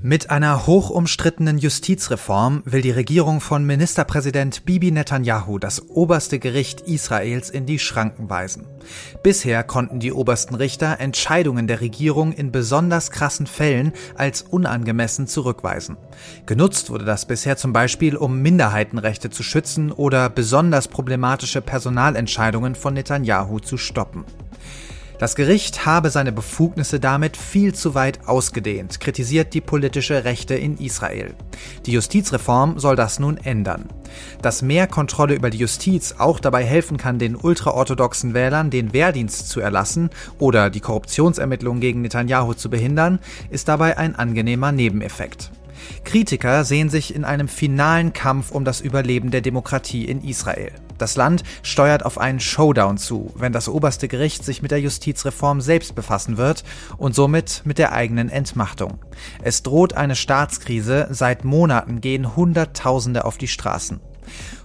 Mit einer hochumstrittenen Justizreform will die Regierung von Ministerpräsident Bibi Netanyahu das oberste Gericht Israels in die Schranken weisen. Bisher konnten die obersten Richter Entscheidungen der Regierung in besonders krassen Fällen als unangemessen zurückweisen. Genutzt wurde das bisher zum Beispiel, um Minderheitenrechte zu schützen oder besonders problematische Personalentscheidungen von Netanyahu zu stoppen. Das Gericht habe seine Befugnisse damit viel zu weit ausgedehnt, kritisiert die politische Rechte in Israel. Die Justizreform soll das nun ändern. Dass mehr Kontrolle über die Justiz auch dabei helfen kann, den ultraorthodoxen Wählern den Wehrdienst zu erlassen oder die Korruptionsermittlungen gegen Netanyahu zu behindern, ist dabei ein angenehmer Nebeneffekt. Kritiker sehen sich in einem finalen Kampf um das Überleben der Demokratie in Israel. Das Land steuert auf einen Showdown zu, wenn das oberste Gericht sich mit der Justizreform selbst befassen wird und somit mit der eigenen Entmachtung. Es droht eine Staatskrise, seit Monaten gehen Hunderttausende auf die Straßen.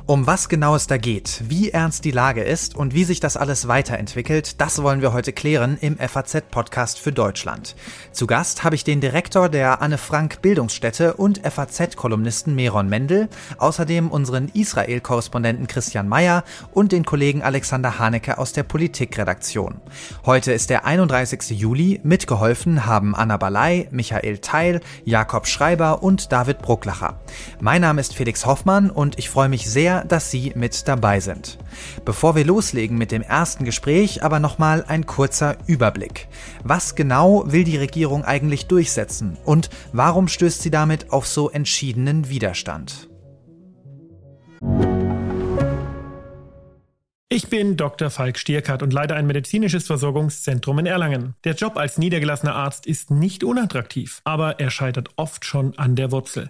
Um was genau es da geht, wie ernst die Lage ist und wie sich das alles weiterentwickelt, das wollen wir heute klären im FAZ-Podcast für Deutschland. Zu Gast habe ich den Direktor der Anne Frank Bildungsstätte und FAZ-Kolumnisten Meron Mendel, außerdem unseren Israel-Korrespondenten Christian Mayer und den Kollegen Alexander Hanecke aus der Politikredaktion. Heute ist der 31. Juli, mitgeholfen haben Anna Balay, Michael Teil, Jakob Schreiber und David Brucklacher. Mein Name ist Felix Hoffmann und ich freue mich sehr, sehr, dass Sie mit dabei sind. Bevor wir loslegen mit dem ersten Gespräch, aber nochmal ein kurzer Überblick. Was genau will die Regierung eigentlich durchsetzen und warum stößt sie damit auf so entschiedenen Widerstand? Ich bin Dr. Falk Stierkart und leite ein medizinisches Versorgungszentrum in Erlangen. Der Job als niedergelassener Arzt ist nicht unattraktiv, aber er scheitert oft schon an der Wurzel.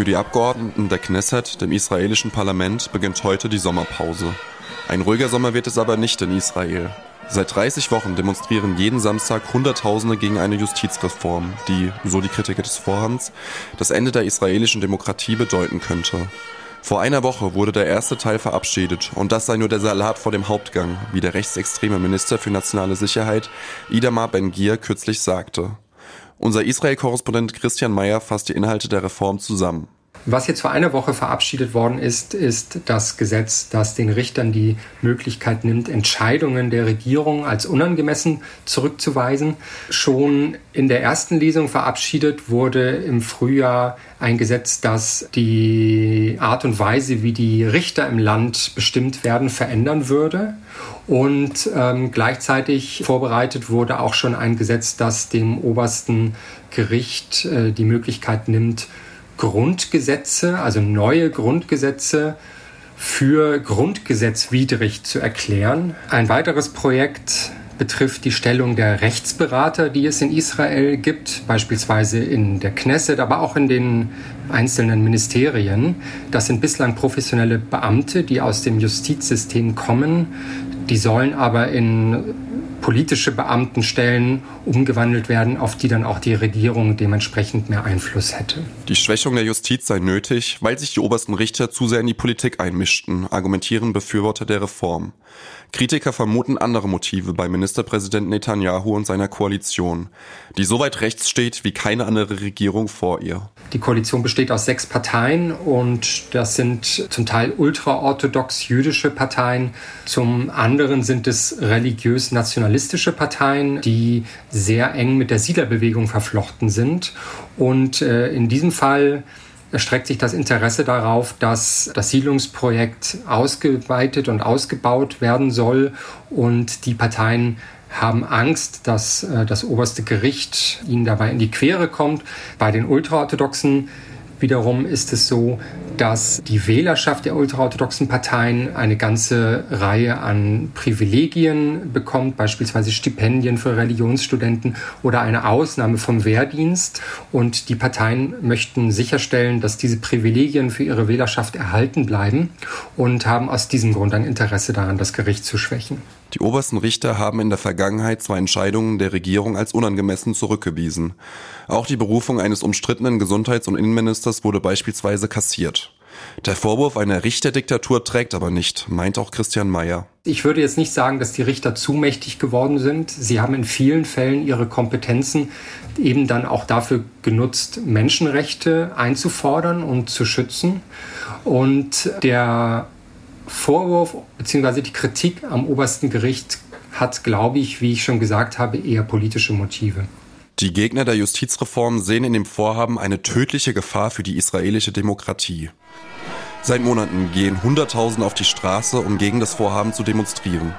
Für die Abgeordneten der Knesset, dem israelischen Parlament, beginnt heute die Sommerpause. Ein ruhiger Sommer wird es aber nicht in Israel. Seit 30 Wochen demonstrieren jeden Samstag Hunderttausende gegen eine Justizreform, die, so die Kritiker des Vorhabens, das Ende der israelischen Demokratie bedeuten könnte. Vor einer Woche wurde der erste Teil verabschiedet und das sei nur der Salat vor dem Hauptgang, wie der rechtsextreme Minister für nationale Sicherheit Idamar Ben-Gir kürzlich sagte. Unser Israel-Korrespondent Christian Mayer fasst die Inhalte der Reform zusammen. Was jetzt vor einer Woche verabschiedet worden ist, ist das Gesetz, das den Richtern die Möglichkeit nimmt, Entscheidungen der Regierung als unangemessen zurückzuweisen. Schon in der ersten Lesung verabschiedet wurde im Frühjahr ein Gesetz, das die Art und Weise, wie die Richter im Land bestimmt werden, verändern würde. Und ähm, gleichzeitig vorbereitet wurde auch schon ein Gesetz, das dem obersten Gericht äh, die Möglichkeit nimmt, Grundgesetze, also neue Grundgesetze für grundgesetzwidrig zu erklären. Ein weiteres Projekt betrifft die Stellung der Rechtsberater, die es in Israel gibt, beispielsweise in der Knesset, aber auch in den einzelnen Ministerien. Das sind bislang professionelle Beamte, die aus dem Justizsystem kommen, die sollen aber in politische Beamtenstellen umgewandelt werden, auf die dann auch die Regierung dementsprechend mehr Einfluss hätte. Die Schwächung der Justiz sei nötig, weil sich die obersten Richter zu sehr in die Politik einmischten, argumentieren Befürworter der Reform. Kritiker vermuten andere Motive bei Ministerpräsident Netanyahu und seiner Koalition, die so weit rechts steht wie keine andere Regierung vor ihr. Die Koalition besteht aus sechs Parteien und das sind zum Teil ultraorthodox jüdische Parteien, zum anderen sind es religiös-nationalistische Parteien, die sehr eng mit der Siedlerbewegung verflochten sind. Und äh, in diesem Fall erstreckt sich das Interesse darauf, dass das Siedlungsprojekt ausgeweitet und ausgebaut werden soll und die Parteien haben Angst, dass äh, das oberste Gericht ihnen dabei in die Quere kommt. Bei den ultraorthodoxen wiederum ist es so, dass die Wählerschaft der ultraorthodoxen Parteien eine ganze Reihe an Privilegien bekommt, beispielsweise Stipendien für Religionsstudenten oder eine Ausnahme vom Wehrdienst. Und die Parteien möchten sicherstellen, dass diese Privilegien für ihre Wählerschaft erhalten bleiben und haben aus diesem Grund ein Interesse daran, das Gericht zu schwächen. Die obersten Richter haben in der Vergangenheit zwei Entscheidungen der Regierung als unangemessen zurückgewiesen. Auch die Berufung eines umstrittenen Gesundheits- und Innenministers wurde beispielsweise kassiert. Der Vorwurf einer Richterdiktatur trägt aber nicht, meint auch Christian Mayer. Ich würde jetzt nicht sagen, dass die Richter zu mächtig geworden sind. Sie haben in vielen Fällen ihre Kompetenzen eben dann auch dafür genutzt, Menschenrechte einzufordern und zu schützen. Und der Vorwurf bzw. die Kritik am obersten Gericht hat, glaube ich, wie ich schon gesagt habe, eher politische Motive. Die Gegner der Justizreform sehen in dem Vorhaben eine tödliche Gefahr für die israelische Demokratie. Seit Monaten gehen Hunderttausende auf die Straße, um gegen das Vorhaben zu demonstrieren.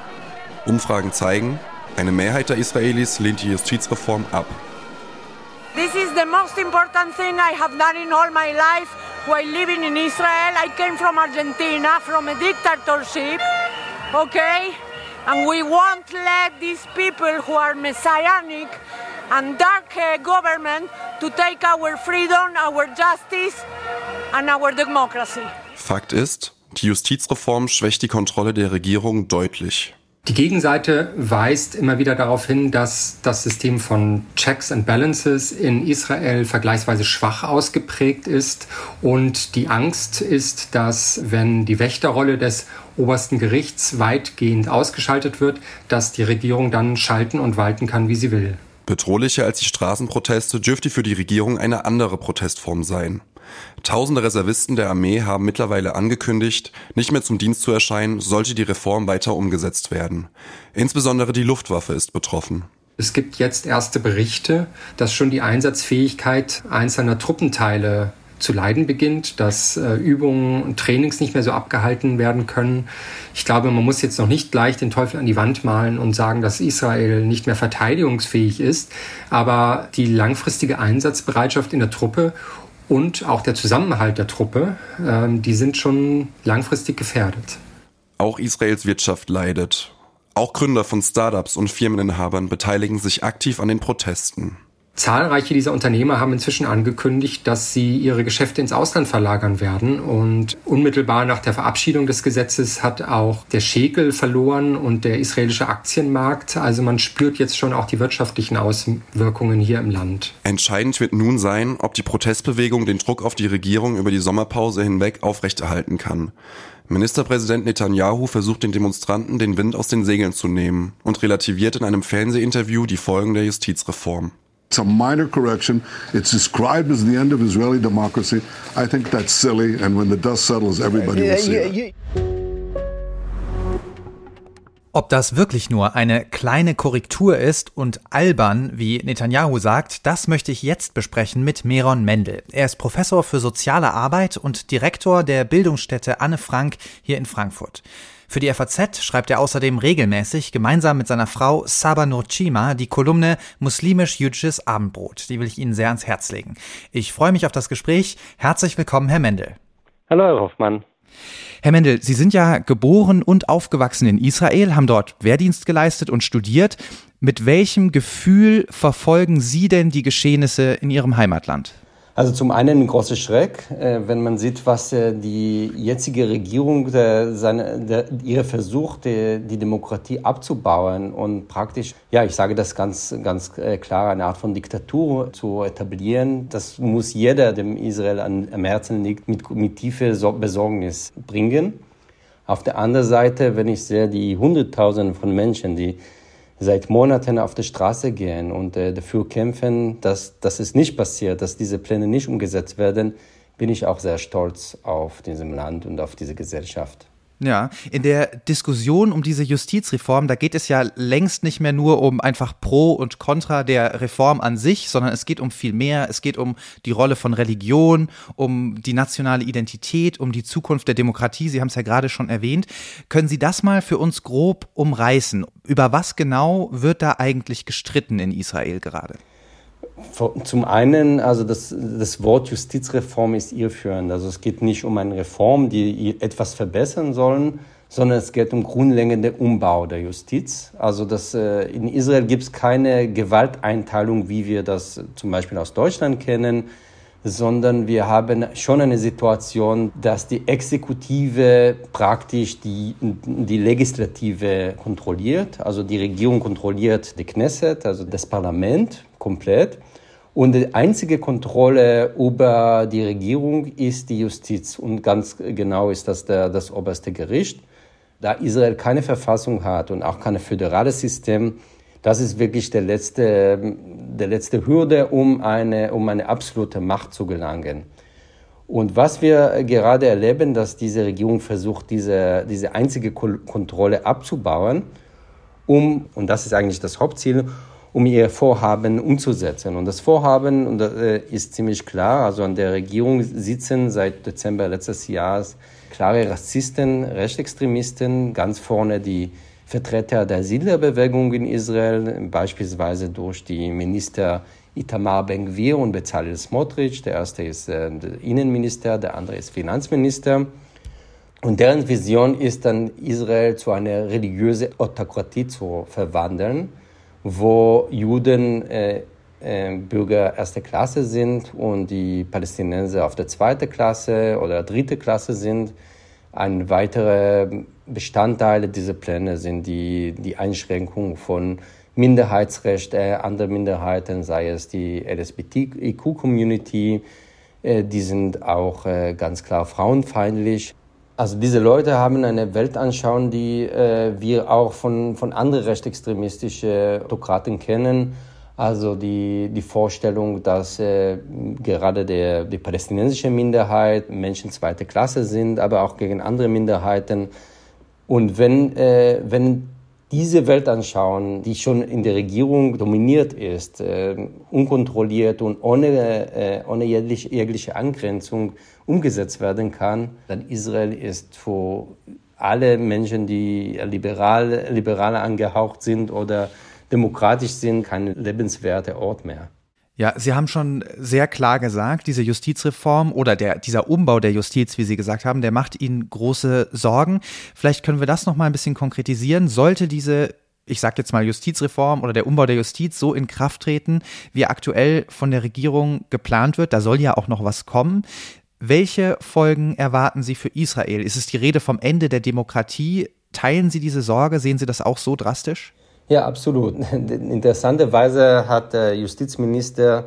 Umfragen zeigen, eine Mehrheit der Israelis lehnt die Justizreform ab. This is the most important thing I have done in all my life while living in Israel. I came from Argentina, from a dictatorship, okay? And we won't let these people who are messianic and dark uh, government to take our freedom, our justice and our democracy. Fakt ist, die Justizreform schwächt die Kontrolle der Regierung deutlich. Die Gegenseite weist immer wieder darauf hin, dass das System von Checks and Balances in Israel vergleichsweise schwach ausgeprägt ist und die Angst ist, dass wenn die Wächterrolle des obersten Gerichts weitgehend ausgeschaltet wird, dass die Regierung dann schalten und walten kann, wie sie will. Bedrohlicher als die Straßenproteste dürfte für die Regierung eine andere Protestform sein. Tausende Reservisten der Armee haben mittlerweile angekündigt, nicht mehr zum Dienst zu erscheinen, sollte die Reform weiter umgesetzt werden. Insbesondere die Luftwaffe ist betroffen. Es gibt jetzt erste Berichte, dass schon die Einsatzfähigkeit einzelner Truppenteile zu leiden beginnt, dass äh, Übungen und Trainings nicht mehr so abgehalten werden können. Ich glaube, man muss jetzt noch nicht gleich den Teufel an die Wand malen und sagen, dass Israel nicht mehr verteidigungsfähig ist, aber die langfristige Einsatzbereitschaft in der Truppe und auch der Zusammenhalt der Truppe, ähm, die sind schon langfristig gefährdet. Auch Israels Wirtschaft leidet. Auch Gründer von Startups und Firmeninhabern beteiligen sich aktiv an den Protesten. Zahlreiche dieser Unternehmer haben inzwischen angekündigt, dass sie ihre Geschäfte ins Ausland verlagern werden. Und unmittelbar nach der Verabschiedung des Gesetzes hat auch der Schekel verloren und der israelische Aktienmarkt. Also man spürt jetzt schon auch die wirtschaftlichen Auswirkungen hier im Land. Entscheidend wird nun sein, ob die Protestbewegung den Druck auf die Regierung über die Sommerpause hinweg aufrechterhalten kann. Ministerpräsident Netanyahu versucht den Demonstranten den Wind aus den Segeln zu nehmen und relativiert in einem Fernsehinterview die Folgen der Justizreform. It's a minor correction. It's described as the end of Israeli democracy. I think that's silly, and when the dust settles, everybody will see it. Ob das wirklich nur eine kleine Korrektur ist und albern, wie Netanyahu sagt, das möchte ich jetzt besprechen mit Meron Mendel. Er ist Professor für soziale Arbeit und Direktor der Bildungsstätte Anne Frank hier in Frankfurt. Für die FAZ schreibt er außerdem regelmäßig gemeinsam mit seiner Frau Saba Nurchima die Kolumne Muslimisch-Jüdisches Abendbrot. Die will ich Ihnen sehr ans Herz legen. Ich freue mich auf das Gespräch. Herzlich willkommen, Herr Mendel. Hallo, Herr Hoffmann. Herr Mendel, Sie sind ja geboren und aufgewachsen in Israel, haben dort Wehrdienst geleistet und studiert. Mit welchem Gefühl verfolgen Sie denn die Geschehnisse in Ihrem Heimatland? Also zum einen ein großer Schreck, äh, wenn man sieht, was äh, die jetzige Regierung, der, seine, der, ihre Versuch, die, die, Demokratie abzubauen und praktisch, ja, ich sage das ganz, ganz äh, klar, eine Art von Diktatur zu etablieren, das muss jeder, dem Israel am Herzen liegt, mit, mit tiefer Besorgnis bringen. Auf der anderen Seite, wenn ich sehe, die Hunderttausende von Menschen, die seit Monaten auf der Straße gehen und äh, dafür kämpfen, dass, dass es nicht passiert, dass diese Pläne nicht umgesetzt werden, bin ich auch sehr stolz auf diesem Land und auf diese Gesellschaft. Ja, in der Diskussion um diese Justizreform, da geht es ja längst nicht mehr nur um einfach Pro und Contra der Reform an sich, sondern es geht um viel mehr. Es geht um die Rolle von Religion, um die nationale Identität, um die Zukunft der Demokratie. Sie haben es ja gerade schon erwähnt. Können Sie das mal für uns grob umreißen? Über was genau wird da eigentlich gestritten in Israel gerade? Zum einen, also das, das Wort Justizreform ist irreführend. Also es geht nicht um eine Reform, die etwas verbessern sollen, sondern es geht um grundlegende Umbau der Justiz. Also das, äh, in Israel gibt es keine Gewalteinteilung, wie wir das zum Beispiel aus Deutschland kennen, sondern wir haben schon eine Situation, dass die Exekutive praktisch die, die Legislative kontrolliert. Also die Regierung kontrolliert die Knesset, also das Parlament komplett. Und die einzige Kontrolle über die Regierung ist die Justiz. Und ganz genau ist das der, das oberste Gericht. Da Israel keine Verfassung hat und auch kein föderales System, das ist wirklich der letzte, der letzte Hürde, um eine, um eine absolute Macht zu gelangen. Und was wir gerade erleben, dass diese Regierung versucht, diese, diese einzige Kontrolle abzubauen, um, und das ist eigentlich das Hauptziel, um ihr Vorhaben umzusetzen. Und das Vorhaben und das, äh, ist ziemlich klar. Also an der Regierung sitzen seit Dezember letztes Jahres klare Rassisten, Rechtsextremisten, ganz vorne die Vertreter der Siedlerbewegung in Israel, beispielsweise durch die Minister Itamar Ben-Gvir und Bezalel Smotrich. Der erste ist äh, Innenminister, der andere ist Finanzminister. Und deren Vision ist dann, Israel zu einer religiösen Autokratie zu verwandeln wo Juden äh, äh, Bürger erster Klasse sind und die Palästinenser auf der zweiten Klasse oder dritte Klasse sind. Ein weiterer Bestandteil dieser Pläne sind die, die Einschränkung von Minderheitsrechten anderer Minderheiten, sei es die LSBTIQ-Community. Äh, die sind auch äh, ganz klar frauenfeindlich. Also diese Leute haben eine Weltanschauung, die äh, wir auch von, von anderen rechtsextremistischen Autokraten kennen. Also die, die Vorstellung, dass äh, gerade der, die palästinensische Minderheit Menschen zweiter Klasse sind, aber auch gegen andere Minderheiten. Und wenn, äh, wenn diese Weltanschauung, die schon in der Regierung dominiert ist, äh, unkontrolliert und ohne, äh, ohne jegliche, jegliche Angrenzung umgesetzt werden kann, dann Israel ist für alle Menschen, die liberal, liberal angehaucht sind oder demokratisch sind, kein lebenswerter Ort mehr. Ja, Sie haben schon sehr klar gesagt, diese Justizreform oder der, dieser Umbau der Justiz, wie Sie gesagt haben, der macht Ihnen große Sorgen. Vielleicht können wir das noch mal ein bisschen konkretisieren. Sollte diese ich sage jetzt mal Justizreform oder der Umbau der Justiz so in Kraft treten, wie aktuell von der Regierung geplant wird, da soll ja auch noch was kommen. Welche Folgen erwarten Sie für Israel? Ist es die Rede vom Ende der Demokratie? Teilen Sie diese Sorge? Sehen Sie das auch so drastisch? Ja, absolut. Interessanterweise hat der Justizminister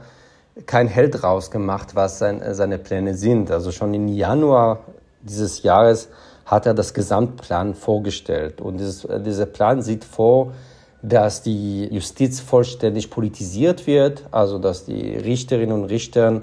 kein Held rausgemacht, was seine Pläne sind. Also schon im Januar dieses Jahres hat er das Gesamtplan vorgestellt. Und dieses, dieser Plan sieht vor, dass die Justiz vollständig politisiert wird, also dass die Richterinnen und Richter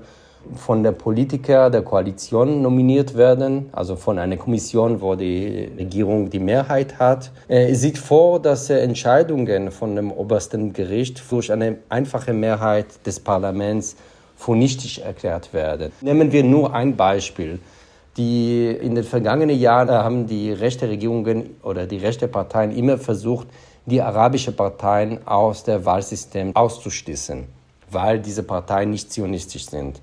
von der Politiker der Koalition nominiert werden, also von einer Kommission, wo die Regierung die Mehrheit hat. Es sieht vor, dass Entscheidungen von dem obersten Gericht durch eine einfache Mehrheit des Parlaments für nichtig erklärt werden. Nehmen wir nur ein Beispiel. Die in den vergangenen Jahren haben die rechte Regierungen oder die rechte Parteien immer versucht, die arabischen Parteien aus dem Wahlsystem auszuschließen, weil diese Parteien nicht zionistisch sind.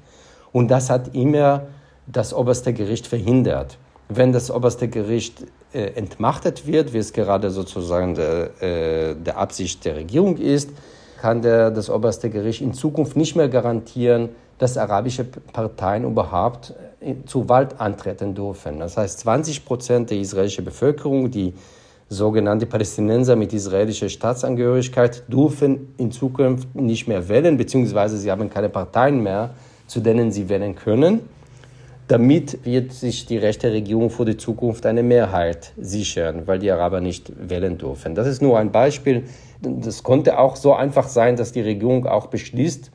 Und das hat immer das oberste Gericht verhindert. Wenn das oberste Gericht äh, entmachtet wird, wie es gerade sozusagen der, äh, der Absicht der Regierung ist, kann der, das oberste Gericht in Zukunft nicht mehr garantieren, dass arabische Parteien überhaupt äh, zur Wahl antreten dürfen. Das heißt, 20 Prozent der israelischen Bevölkerung, die sogenannte Palästinenser mit israelischer Staatsangehörigkeit, dürfen in Zukunft nicht mehr wählen, beziehungsweise sie haben keine Parteien mehr, zu denen sie wählen können. Damit wird sich die rechte Regierung für die Zukunft eine Mehrheit sichern, weil die Araber nicht wählen dürfen. Das ist nur ein Beispiel. Das konnte auch so einfach sein, dass die Regierung auch beschließt,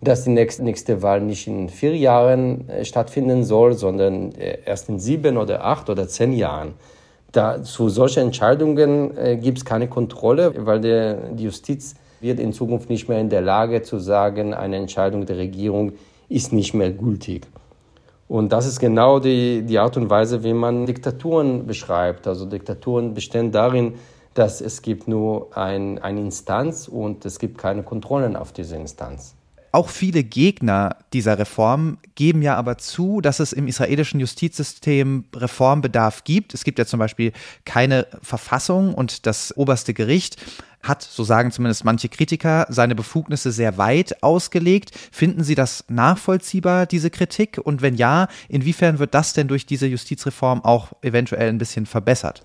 dass die nächste, nächste Wahl nicht in vier Jahren äh, stattfinden soll, sondern äh, erst in sieben oder acht oder zehn Jahren. Da, zu solchen Entscheidungen äh, gibt es keine Kontrolle, weil der, die Justiz wird in Zukunft nicht mehr in der Lage zu sagen, eine Entscheidung der Regierung ist nicht mehr gültig. Und das ist genau die, die Art und Weise, wie man Diktaturen beschreibt. Also Diktaturen bestehen darin, dass es gibt nur ein, eine Instanz und es gibt keine Kontrollen auf diese Instanz. Auch viele Gegner dieser Reform geben ja aber zu, dass es im israelischen Justizsystem Reformbedarf gibt. Es gibt ja zum Beispiel keine Verfassung und das oberste Gericht hat, so sagen zumindest manche Kritiker, seine Befugnisse sehr weit ausgelegt. Finden Sie das nachvollziehbar, diese Kritik? Und wenn ja, inwiefern wird das denn durch diese Justizreform auch eventuell ein bisschen verbessert?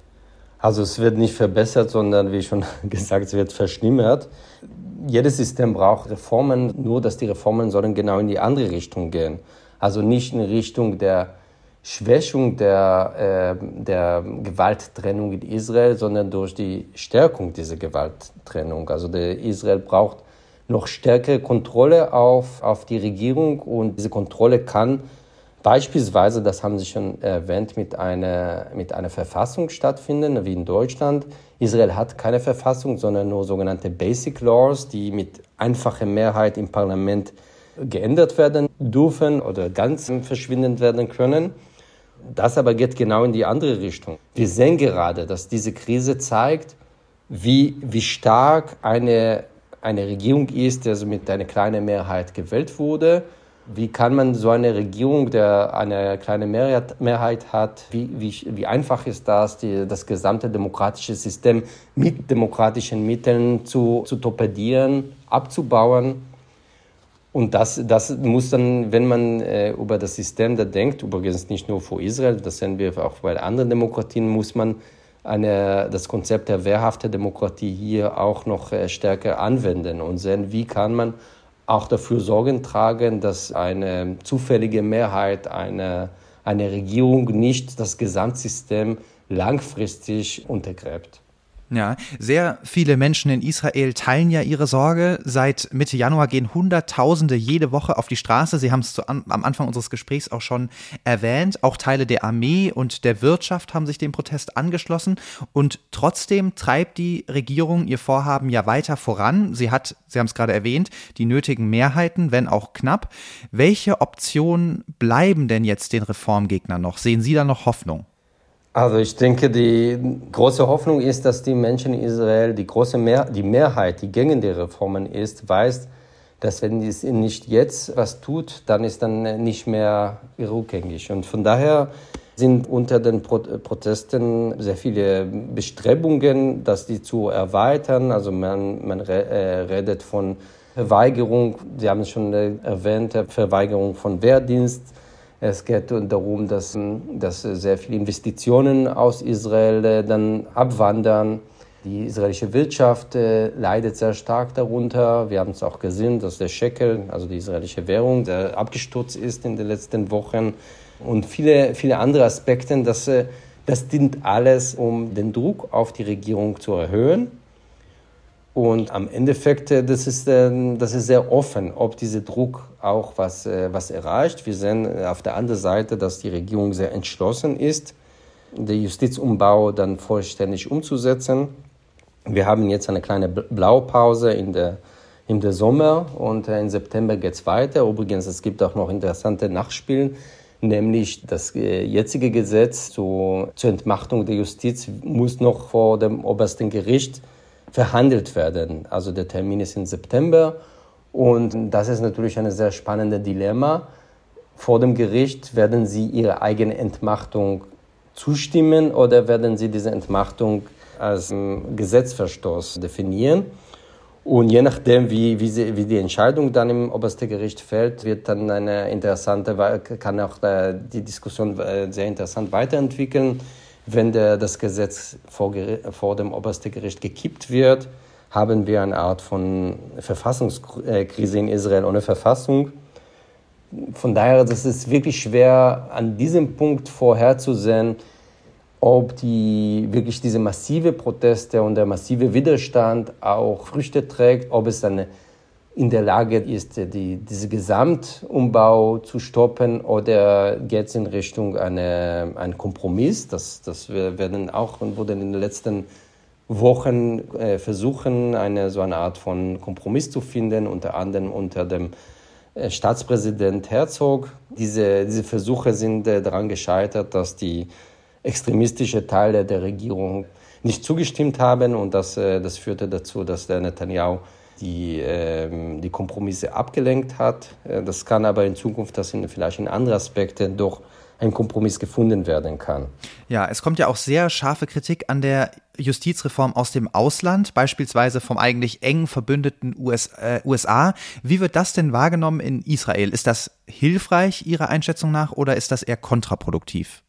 Also es wird nicht verbessert, sondern wie schon gesagt, es wird verschlimmert. Jedes System braucht Reformen, nur dass die Reformen sollen genau in die andere Richtung gehen. Also nicht in Richtung der Schwächung der, äh, der Gewalttrennung in Israel, sondern durch die Stärkung dieser Gewalttrennung. Also der Israel braucht noch stärkere Kontrolle auf, auf die Regierung und diese Kontrolle kann beispielsweise, das haben Sie schon erwähnt, mit einer, mit einer Verfassung stattfinden, wie in Deutschland. Israel hat keine Verfassung, sondern nur sogenannte Basic Laws, die mit einfacher Mehrheit im Parlament geändert werden dürfen oder ganz verschwindend werden können. Das aber geht genau in die andere Richtung. Wir sehen gerade, dass diese Krise zeigt, wie, wie stark eine, eine Regierung ist, die also mit einer kleinen Mehrheit gewählt wurde. Wie kann man so eine Regierung, der eine kleine Mehrheit, Mehrheit hat, wie, wie, wie einfach ist das, die, das gesamte demokratische System mit demokratischen Mitteln zu, zu torpedieren, abzubauen? Und das, das muss dann, wenn man äh, über das System da denkt, übrigens nicht nur für Israel, das sehen wir auch bei anderen Demokratien, muss man eine, das Konzept der wehrhaften Demokratie hier auch noch äh, stärker anwenden und sehen, wie kann man auch dafür Sorgen tragen, dass eine zufällige Mehrheit, eine, eine Regierung nicht das Gesamtsystem langfristig untergräbt. Ja, sehr viele Menschen in Israel teilen ja ihre Sorge. Seit Mitte Januar gehen Hunderttausende jede Woche auf die Straße. Sie haben es am Anfang unseres Gesprächs auch schon erwähnt. Auch Teile der Armee und der Wirtschaft haben sich dem Protest angeschlossen. Und trotzdem treibt die Regierung ihr Vorhaben ja weiter voran. Sie hat, Sie haben es gerade erwähnt, die nötigen Mehrheiten, wenn auch knapp. Welche Optionen bleiben denn jetzt den Reformgegnern noch? Sehen Sie da noch Hoffnung? Also ich denke, die große Hoffnung ist, dass die Menschen in Israel, die große Mehr die Mehrheit, die gegen die Reformen ist, weiß, dass wenn es nicht jetzt was tut, dann ist dann nicht mehr rückgängig. Und von daher sind unter den Pro Protesten sehr viele Bestrebungen, dass die zu erweitern. Also man, man re äh, redet von Verweigerung, Sie haben es schon erwähnt, Verweigerung von Wehrdienst es geht darum, dass, dass sehr viele Investitionen aus Israel äh, dann abwandern. Die israelische Wirtschaft äh, leidet sehr stark darunter. Wir haben es auch gesehen, dass der Shekel, also die israelische Währung, abgestürzt ist in den letzten Wochen. Und viele, viele andere Aspekte, das, äh, das dient alles, um den Druck auf die Regierung zu erhöhen und am Endeffekt, äh, das ist, ähm, das ist sehr offen, ob dieser Druck auch was, äh, was erreicht. Wir sehen äh, auf der anderen Seite, dass die Regierung sehr entschlossen ist, den Justizumbau dann vollständig umzusetzen. Wir haben jetzt eine kleine Blaupause in der, in der Sommer und im September geht es weiter. Übrigens, es gibt auch noch interessante Nachspielen, nämlich das jetzige Gesetz zur, zur Entmachtung der Justiz muss noch vor dem obersten Gericht verhandelt werden. Also der Termin ist im September und das ist natürlich ein sehr spannendes Dilemma. Vor dem Gericht werden Sie Ihre eigene Entmachtung zustimmen oder werden Sie diese Entmachtung als Gesetzverstoß definieren? Und je nachdem, wie, wie, sie, wie die Entscheidung dann im obersten Gericht fällt, wird dann eine interessante, kann auch die Diskussion äh, sehr interessant weiterentwickeln. Wenn der, das Gesetz vor, vor dem obersten Gericht gekippt wird, haben wir eine Art von Verfassungskrise in Israel ohne Verfassung. Von daher das ist es wirklich schwer, an diesem Punkt vorherzusehen, ob die, wirklich diese massive Proteste und der massive Widerstand auch Früchte trägt, ob es eine in der Lage ist, die, diesen Gesamtumbau zu stoppen oder geht es in Richtung eine, ein Kompromiss? Das, das werden auch und wurden in den letzten Wochen äh, versuchen, eine so eine Art von Kompromiss zu finden, unter anderem unter dem äh, Staatspräsident Herzog. Diese, diese Versuche sind äh, daran gescheitert, dass die extremistische Teile der Regierung nicht zugestimmt haben und das, äh, das führte dazu, dass der Netanyahu die ähm, die Kompromisse abgelenkt hat. Äh, das kann aber in Zukunft, das sind vielleicht in andere Aspekte doch ein Kompromiss gefunden werden kann. Ja, es kommt ja auch sehr scharfe Kritik an der Justizreform aus dem Ausland, beispielsweise vom eigentlich eng verbündeten US, äh, USA. Wie wird das denn wahrgenommen in Israel? Ist das hilfreich Ihrer Einschätzung nach oder ist das eher kontraproduktiv?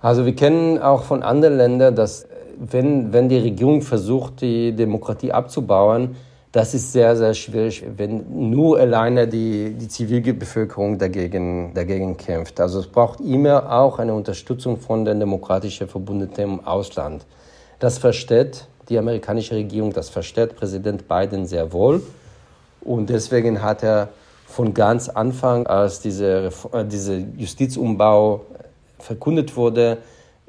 Also wir kennen auch von anderen Ländern, dass wenn, wenn die Regierung versucht, die Demokratie abzubauen, das ist sehr, sehr schwierig, wenn nur alleine die, die Zivilbevölkerung dagegen, dagegen kämpft. Also es braucht immer auch eine Unterstützung von den demokratischen Verbündeten im Ausland. Das versteht die amerikanische Regierung, das versteht Präsident Biden sehr wohl. Und deswegen hat er von ganz Anfang, als diese, äh, diese Justizumbau verkündet wurde,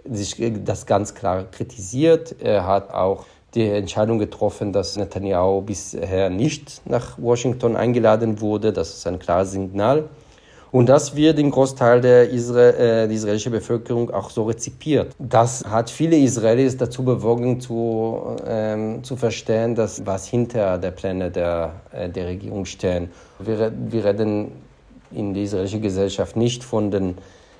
sich das ganz klar kritisiert. Er hat auch die Entscheidung getroffen, dass Netanyahu bisher nicht nach Washington eingeladen wurde. Das ist ein klares Signal. Und das wird im Großteil der, Isra äh, israelischen Bevölkerung auch so rezipiert. Das hat viele Israelis dazu bewogen, zu, ähm, zu verstehen, dass was hinter der Pläne der, äh, der Regierung stehen. Wir, wir reden in der israelischen Gesellschaft nicht von den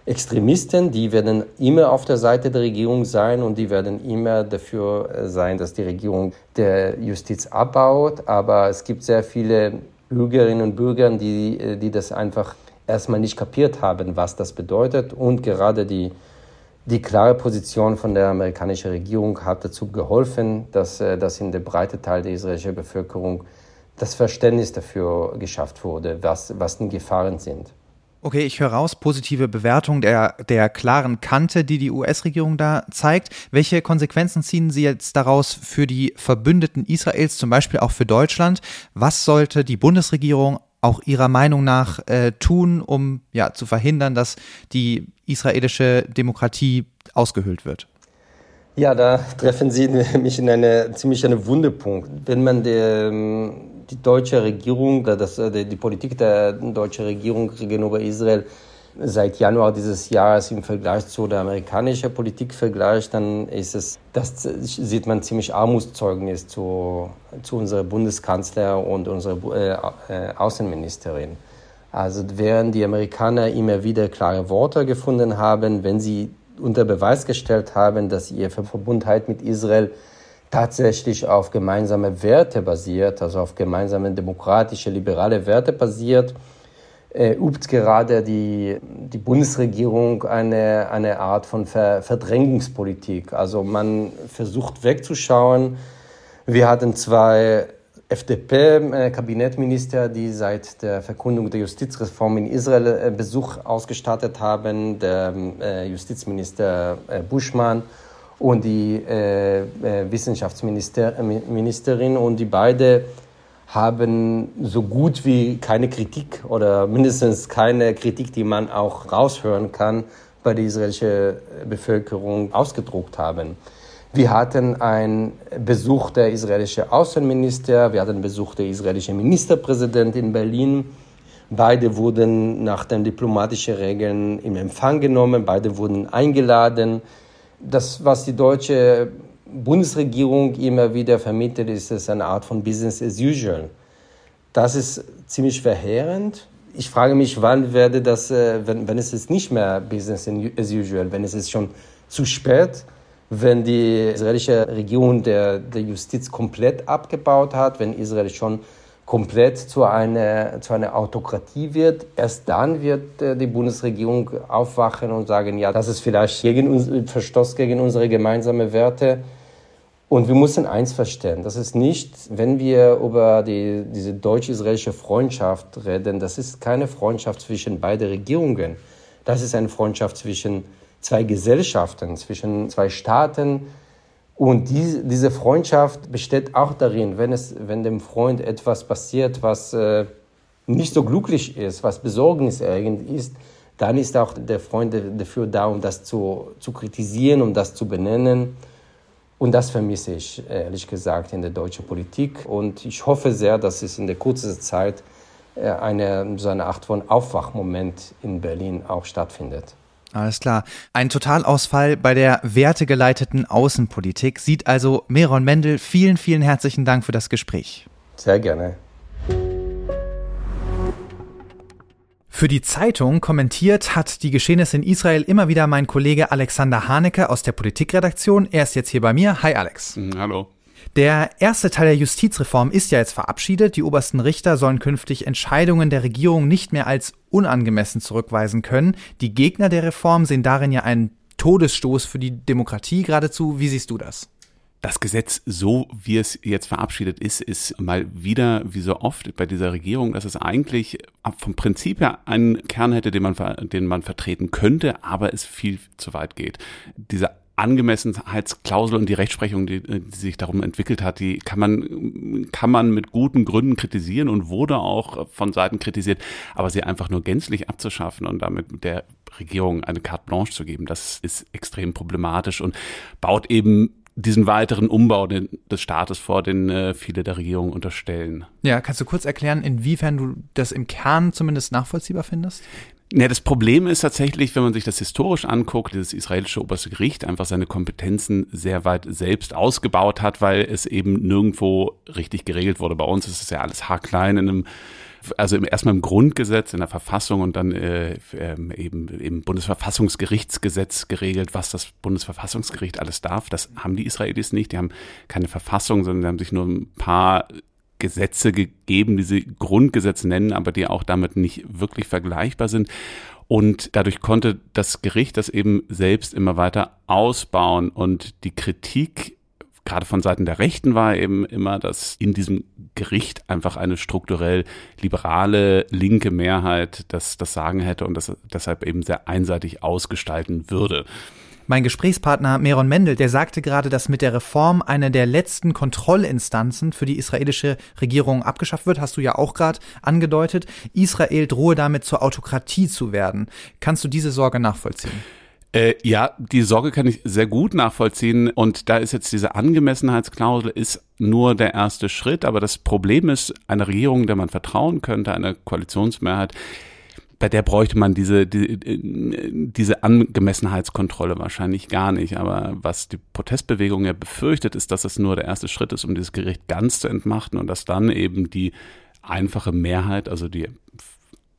Extremisten, die werden immer auf der Seite der Regierung sein und die werden immer dafür äh, sein, dass die Regierung der Justiz abbaut. Aber es gibt sehr viele Bürgerinnen und Bürger, die, äh, die das einfach erstmal nicht kapiert haben, was das bedeutet. Und gerade die, die klare Position von der amerikanischen Regierung hat dazu geholfen, dass, äh, dass in der breiten Teil der israelischen Bevölkerung das Verständnis dafür geschafft wurde, was, was die Gefahren sind. Okay, ich höre raus, positive Bewertung der, der klaren Kante, die die US-Regierung da zeigt. Welche Konsequenzen ziehen Sie jetzt daraus für die Verbündeten Israels, zum Beispiel auch für Deutschland? Was sollte die Bundesregierung auch Ihrer Meinung nach äh, tun, um ja, zu verhindern, dass die israelische Demokratie ausgehöhlt wird? Ja, da treffen Sie mich in eine ziemlich eine Wundepunkt. Wenn man der die deutsche Regierung, das, äh, die Politik der deutschen Regierung gegenüber Israel seit Januar dieses Jahres im Vergleich zu der amerikanischen Politik vergleicht, dann ist es, das sieht man ziemlich Armutszeugnis zu, zu unserem Bundeskanzler und unserer äh, äh, Außenministerin. Also während die Amerikaner immer wieder klare Worte gefunden haben, wenn sie unter Beweis gestellt haben, dass ihre Verbundenheit mit Israel tatsächlich auf gemeinsame Werte basiert, also auf gemeinsame demokratische, liberale Werte basiert, äh, übt gerade die, die Bundesregierung eine, eine Art von Ver Verdrängungspolitik. Also man versucht wegzuschauen. Wir hatten zwei FDP-Kabinettminister, die seit der Verkündung der Justizreform in Israel äh, Besuch ausgestattet haben, der äh, Justizminister äh, Buschmann und die äh, äh Wissenschaftsministerin und die beide haben so gut wie keine Kritik oder mindestens keine Kritik, die man auch raushören kann, bei der israelischen Bevölkerung ausgedruckt haben. Wir hatten einen Besuch der israelischen Außenminister, wir hatten einen Besuch der israelischen Ministerpräsident in Berlin. Beide wurden nach den diplomatischen Regeln im Empfang genommen, beide wurden eingeladen das, was die deutsche Bundesregierung immer wieder vermittelt, ist es eine Art von Business as usual. Das ist ziemlich verheerend. Ich frage mich, wann werde das, äh, wenn, wenn es ist nicht mehr Business as usual, wenn es ist schon zu spät, wenn die israelische Regierung der, der Justiz komplett abgebaut hat, wenn Israel schon komplett zu einer, zu einer Autokratie wird. Erst dann wird äh, die Bundesregierung aufwachen und sagen, ja, das ist vielleicht gegen uns, Verstoß gegen unsere gemeinsamen Werte. Und wir müssen eins verstehen, das ist nicht, wenn wir über die, diese deutsch-israelische Freundschaft reden, das ist keine Freundschaft zwischen beiden Regierungen. Das ist eine Freundschaft zwischen zwei Gesellschaften, zwischen zwei Staaten, und die, diese Freundschaft besteht auch darin, wenn, es, wenn dem Freund etwas passiert, was äh, nicht so glücklich ist, was besorgniserregend ist, dann ist auch der Freund dafür da, um das zu, zu kritisieren, um das zu benennen. Und das vermisse ich, ehrlich gesagt, in der deutschen Politik. Und ich hoffe sehr, dass es in der kurzen Zeit äh, eine, so eine Art von Aufwachmoment in Berlin auch stattfindet. Alles klar. Ein Totalausfall bei der wertegeleiteten Außenpolitik sieht also Meron Mendel. Vielen, vielen herzlichen Dank für das Gespräch. Sehr gerne. Für die Zeitung kommentiert hat die Geschehnisse in Israel immer wieder mein Kollege Alexander Haneke aus der Politikredaktion. Er ist jetzt hier bei mir. Hi Alex. Hallo. Der erste Teil der Justizreform ist ja jetzt verabschiedet. Die obersten Richter sollen künftig Entscheidungen der Regierung nicht mehr als unangemessen zurückweisen können. Die Gegner der Reform sehen darin ja einen Todesstoß für die Demokratie geradezu. Wie siehst du das? Das Gesetz, so wie es jetzt verabschiedet ist, ist mal wieder, wie so oft bei dieser Regierung, dass es eigentlich vom Prinzip her einen Kern hätte, den man, den man vertreten könnte, aber es viel zu weit geht. Diese Angemessenheitsklausel und die Rechtsprechung, die, die, sich darum entwickelt hat, die kann man, kann man mit guten Gründen kritisieren und wurde auch von Seiten kritisiert, aber sie einfach nur gänzlich abzuschaffen und damit der Regierung eine carte blanche zu geben, das ist extrem problematisch und baut eben diesen weiteren Umbau des Staates vor, den äh, viele der Regierung unterstellen. Ja, kannst du kurz erklären, inwiefern du das im Kern zumindest nachvollziehbar findest? Ja, das Problem ist tatsächlich, wenn man sich das historisch anguckt, dieses israelische oberste Gericht einfach seine Kompetenzen sehr weit selbst ausgebaut hat, weil es eben nirgendwo richtig geregelt wurde. Bei uns ist es ja alles haarklein in einem also erstmal im Grundgesetz, in der Verfassung und dann äh, ähm, eben im Bundesverfassungsgerichtsgesetz geregelt, was das Bundesverfassungsgericht alles darf. Das haben die Israelis nicht. Die haben keine Verfassung, sondern sie haben sich nur ein paar Gesetze gegeben, die sie Grundgesetze nennen, aber die auch damit nicht wirklich vergleichbar sind. Und dadurch konnte das Gericht das eben selbst immer weiter ausbauen und die Kritik gerade von Seiten der Rechten war eben immer, dass in diesem Gericht einfach eine strukturell liberale linke Mehrheit das, das Sagen hätte und das deshalb eben sehr einseitig ausgestalten würde. Mein Gesprächspartner Meron Mendel, der sagte gerade, dass mit der Reform eine der letzten Kontrollinstanzen für die israelische Regierung abgeschafft wird, hast du ja auch gerade angedeutet. Israel drohe damit zur Autokratie zu werden. Kannst du diese Sorge nachvollziehen? Äh, ja, die Sorge kann ich sehr gut nachvollziehen und da ist jetzt diese Angemessenheitsklausel ist nur der erste Schritt, aber das Problem ist, eine Regierung, der man vertrauen könnte, eine Koalitionsmehrheit, bei der bräuchte man diese, die, diese Angemessenheitskontrolle wahrscheinlich gar nicht. Aber was die Protestbewegung ja befürchtet, ist, dass es nur der erste Schritt ist, um dieses Gericht ganz zu entmachten und dass dann eben die einfache Mehrheit, also die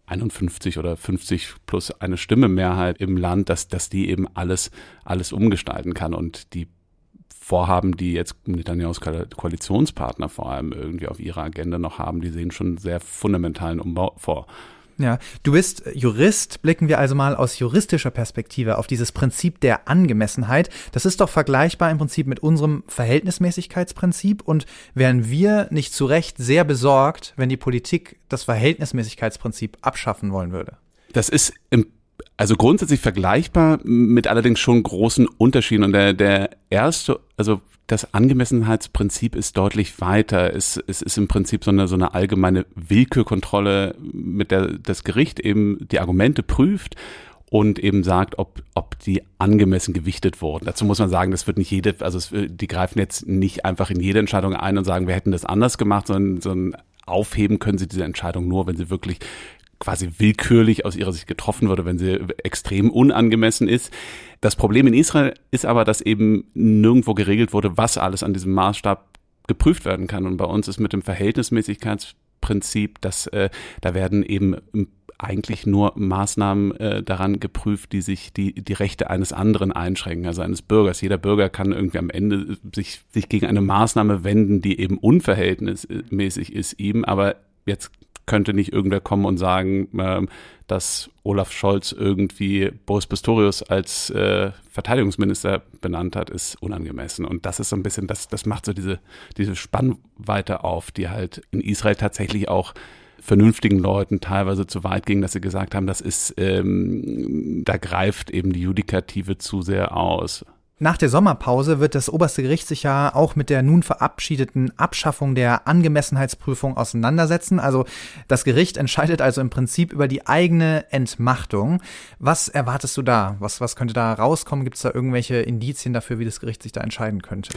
51 oder 50 plus eine Stimme Mehrheit im Land, dass, dass die eben alles, alles umgestalten kann und die Vorhaben, die jetzt Netanyahus Koalitionspartner vor allem irgendwie auf ihrer Agenda noch haben, die sehen schon sehr fundamentalen Umbau vor. Ja, du bist Jurist. Blicken wir also mal aus juristischer Perspektive auf dieses Prinzip der Angemessenheit. Das ist doch vergleichbar im Prinzip mit unserem Verhältnismäßigkeitsprinzip. Und wären wir nicht zu Recht sehr besorgt, wenn die Politik das Verhältnismäßigkeitsprinzip abschaffen wollen würde? Das ist im also grundsätzlich vergleichbar mit allerdings schon großen Unterschieden. Und der, der erste, also das Angemessenheitsprinzip ist deutlich weiter. Es, es ist im Prinzip so eine, so eine allgemeine Willkürkontrolle, mit der das Gericht eben die Argumente prüft und eben sagt, ob, ob die angemessen gewichtet wurden. Dazu muss man sagen, das wird nicht jede, also es, die greifen jetzt nicht einfach in jede Entscheidung ein und sagen, wir hätten das anders gemacht, sondern, sondern aufheben können sie diese Entscheidung nur, wenn sie wirklich quasi willkürlich aus ihrer Sicht getroffen wurde, wenn sie extrem unangemessen ist. Das Problem in Israel ist aber, dass eben nirgendwo geregelt wurde, was alles an diesem Maßstab geprüft werden kann. Und bei uns ist mit dem Verhältnismäßigkeitsprinzip, dass äh, da werden eben eigentlich nur Maßnahmen äh, daran geprüft, die sich die, die Rechte eines anderen einschränken, also eines Bürgers. Jeder Bürger kann irgendwie am Ende sich, sich gegen eine Maßnahme wenden, die eben unverhältnismäßig ist ihm, aber jetzt könnte nicht irgendwer kommen und sagen, äh, dass Olaf Scholz irgendwie Boris Pistorius als äh, Verteidigungsminister benannt hat, ist unangemessen. Und das ist so ein bisschen, das, das macht so diese, diese Spannweite auf, die halt in Israel tatsächlich auch vernünftigen Leuten teilweise zu weit ging, dass sie gesagt haben, das ist, ähm, da greift eben die Judikative zu sehr aus. Nach der Sommerpause wird das oberste Gericht sich ja auch mit der nun verabschiedeten Abschaffung der Angemessenheitsprüfung auseinandersetzen. Also das Gericht entscheidet also im Prinzip über die eigene Entmachtung. Was erwartest du da? Was, was könnte da rauskommen? Gibt es da irgendwelche Indizien dafür, wie das Gericht sich da entscheiden könnte?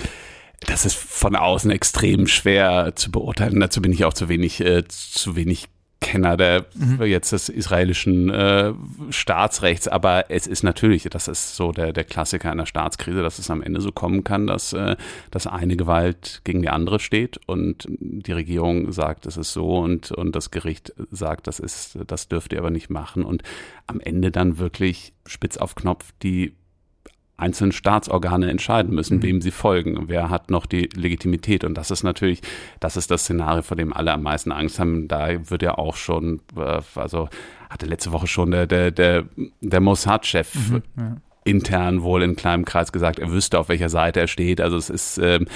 Das ist von außen extrem schwer zu beurteilen. Dazu bin ich auch zu wenig, äh, zu wenig Kenner der mhm. jetzt des israelischen äh, Staatsrechts, aber es ist natürlich, das ist so der, der Klassiker einer Staatskrise, dass es am Ende so kommen kann, dass, äh, dass eine Gewalt gegen die andere steht und die Regierung sagt, es ist so und, und das Gericht sagt, das ist, das dürft ihr aber nicht machen und am Ende dann wirklich spitz auf Knopf die einzelnen Staatsorgane entscheiden müssen, mhm. wem sie folgen, wer hat noch die Legitimität. Und das ist natürlich, das ist das Szenario, vor dem alle am meisten Angst haben. Da wird ja auch schon, äh, also hatte letzte Woche schon der, der, der, der Mossad-Chef mhm, ja. intern wohl in kleinem Kreis gesagt, er wüsste, auf welcher Seite er steht. Also es ist, ähm,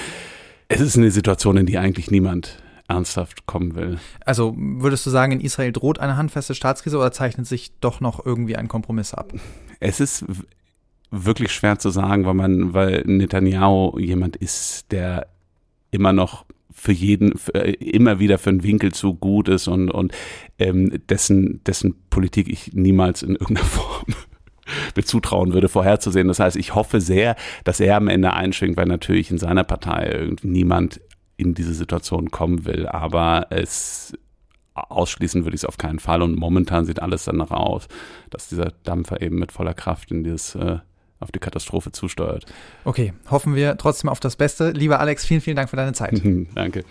es ist eine Situation, in die eigentlich niemand ernsthaft kommen will. Also würdest du sagen, in Israel droht eine handfeste Staatskrise oder zeichnet sich doch noch irgendwie ein Kompromiss ab? Es ist wirklich schwer zu sagen, weil man, weil Netanyahu jemand ist, der immer noch für jeden für, äh, immer wieder für einen Winkel zu gut ist und und ähm, dessen dessen Politik ich niemals in irgendeiner Form mir zutrauen würde, vorherzusehen. Das heißt, ich hoffe sehr, dass er am Ende einschwingt, weil natürlich in seiner Partei irgendwie niemand in diese Situation kommen will. Aber es ausschließen würde ich es auf keinen Fall. Und momentan sieht alles danach aus, dass dieser Dampfer eben mit voller Kraft in dieses äh, auf die Katastrophe zusteuert. Okay, hoffen wir trotzdem auf das Beste. Lieber Alex, vielen, vielen Dank für deine Zeit. Danke.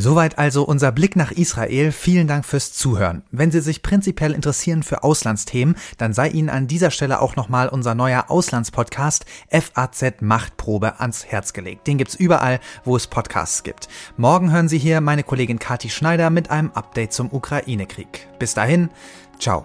Soweit also unser Blick nach Israel. Vielen Dank fürs Zuhören. Wenn Sie sich prinzipiell interessieren für Auslandsthemen, dann sei Ihnen an dieser Stelle auch nochmal unser neuer Auslandspodcast FAZ Machtprobe ans Herz gelegt. Den gibt's überall, wo es Podcasts gibt. Morgen hören Sie hier meine Kollegin Kati Schneider mit einem Update zum Ukraine-Krieg. Bis dahin, ciao.